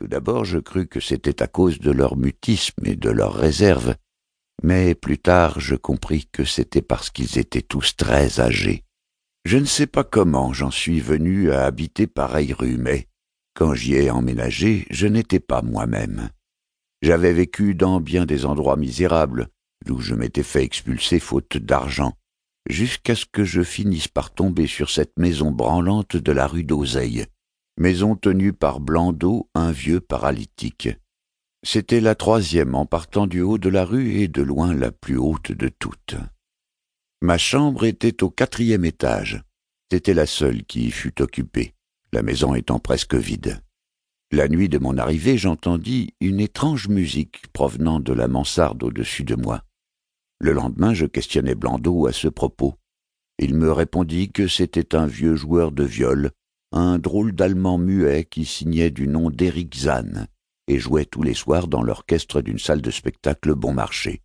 Tout d'abord, je crus que c'était à cause de leur mutisme et de leur réserve, mais plus tard je compris que c'était parce qu'ils étaient tous très âgés. Je ne sais pas comment j'en suis venu à habiter pareille rue, mais quand j'y ai emménagé, je n'étais pas moi-même. J'avais vécu dans bien des endroits misérables, d'où je m'étais fait expulser faute d'argent, jusqu'à ce que je finisse par tomber sur cette maison branlante de la rue d'Oseille, maison tenue par Blandot, un vieux paralytique. C'était la troisième en partant du haut de la rue et de loin la plus haute de toutes. Ma chambre était au quatrième étage. C'était la seule qui y fut occupée, la maison étant presque vide. La nuit de mon arrivée, j'entendis une étrange musique provenant de la mansarde au-dessus de moi. Le lendemain, je questionnai Blandot à ce propos. Il me répondit que c'était un vieux joueur de viol, un drôle d'allemand muet qui signait du nom d'Éric Zann et jouait tous les soirs dans l'orchestre d'une salle de spectacle bon marché.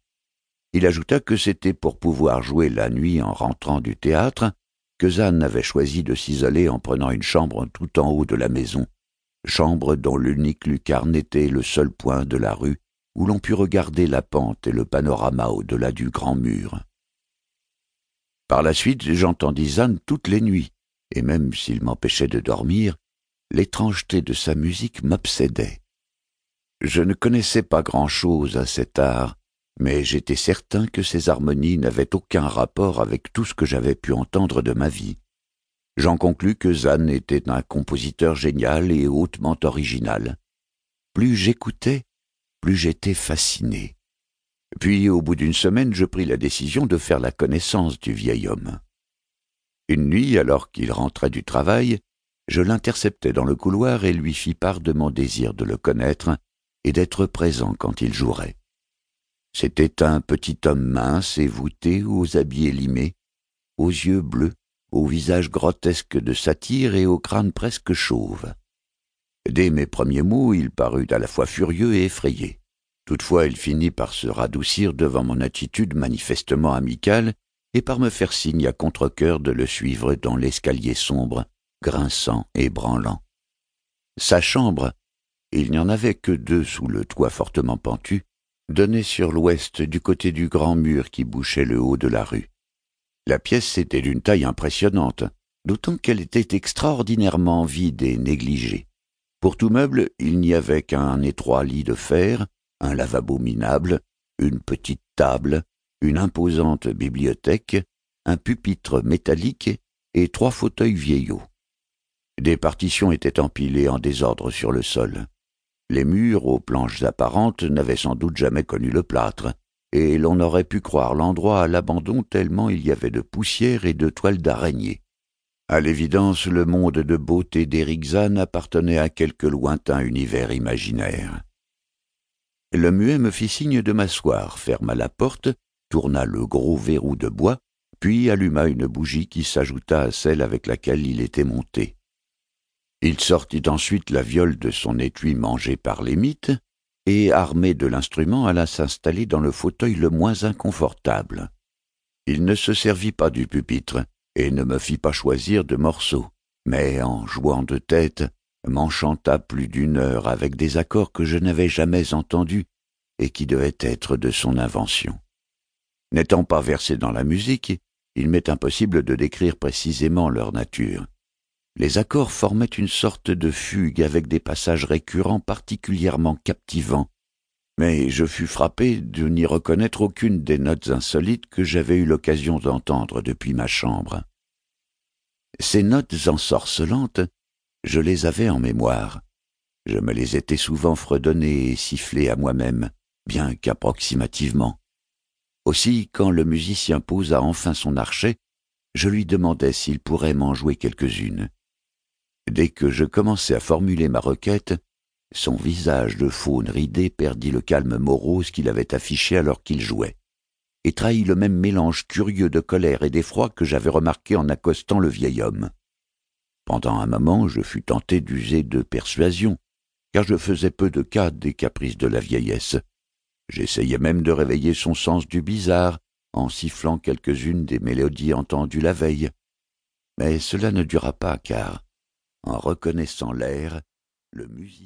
Il ajouta que c'était pour pouvoir jouer la nuit en rentrant du théâtre que Zann avait choisi de s'isoler en prenant une chambre tout en haut de la maison, chambre dont l'unique lucarne était le seul point de la rue où l'on put regarder la pente et le panorama au-delà du grand mur. Par la suite, j'entendis Zann toutes les nuits, et même s'il m'empêchait de dormir, l'étrangeté de sa musique m'obsédait. Je ne connaissais pas grand-chose à cet art, mais j'étais certain que ces harmonies n'avaient aucun rapport avec tout ce que j'avais pu entendre de ma vie. J'en conclus que Zann était un compositeur génial et hautement original. Plus j'écoutais, plus j'étais fasciné. Puis, au bout d'une semaine, je pris la décision de faire la connaissance du vieil homme. Une nuit, alors qu'il rentrait du travail, je l'interceptai dans le couloir et lui fis part de mon désir de le connaître et d'être présent quand il jouerait. C'était un petit homme mince et voûté aux habits élimés, aux yeux bleus, au visage grotesque de satire et au crâne presque chauve. Dès mes premiers mots, il parut à la fois furieux et effrayé. Toutefois, il finit par se radoucir devant mon attitude manifestement amicale et par me faire signe à contre-cœur de le suivre dans l'escalier sombre, grinçant et branlant. Sa chambre, il n'y en avait que deux sous le toit fortement pentu, donnait sur l'ouest du côté du grand mur qui bouchait le haut de la rue. La pièce était d'une taille impressionnante, d'autant qu'elle était extraordinairement vide et négligée. Pour tout meuble, il n'y avait qu'un étroit lit de fer, un lavabo minable, une petite table, une imposante bibliothèque, un pupitre métallique et trois fauteuils vieillots. Des partitions étaient empilées en désordre sur le sol. Les murs, aux planches apparentes, n'avaient sans doute jamais connu le plâtre, et l'on aurait pu croire l'endroit à l'abandon tellement il y avait de poussière et de toiles d'araignée. À l'évidence, le monde de beauté d'Erickzan appartenait à quelque lointain univers imaginaire. Le muet me fit signe de m'asseoir, ferma la porte, tourna le gros verrou de bois, puis alluma une bougie qui s'ajouta à celle avec laquelle il était monté. Il sortit ensuite la viole de son étui mangé par les mythes, et, armé de l'instrument, alla s'installer dans le fauteuil le moins inconfortable. Il ne se servit pas du pupitre, et ne me fit pas choisir de morceaux, mais en jouant de tête, m'enchanta plus d'une heure avec des accords que je n'avais jamais entendus et qui devaient être de son invention. N'étant pas versé dans la musique, il m'est impossible de décrire précisément leur nature. Les accords formaient une sorte de fugue avec des passages récurrents particulièrement captivants, mais je fus frappé de n'y reconnaître aucune des notes insolites que j'avais eu l'occasion d'entendre depuis ma chambre. Ces notes ensorcelantes, je les avais en mémoire. Je me les étais souvent fredonnées et sifflées à moi-même, bien qu'approximativement. Aussi, quand le musicien posa enfin son archet, je lui demandai s'il pourrait m'en jouer quelques-unes. Dès que je commençai à formuler ma requête, son visage de faune ridé perdit le calme morose qu'il avait affiché alors qu'il jouait, et trahit le même mélange curieux de colère et d'effroi que j'avais remarqué en accostant le vieil homme. Pendant un moment, je fus tenté d'user de persuasion, car je faisais peu de cas des caprices de la vieillesse. J'essayais même de réveiller son sens du bizarre en sifflant quelques-unes des mélodies entendues la veille. Mais cela ne dura pas, car, en reconnaissant l'air, le musicien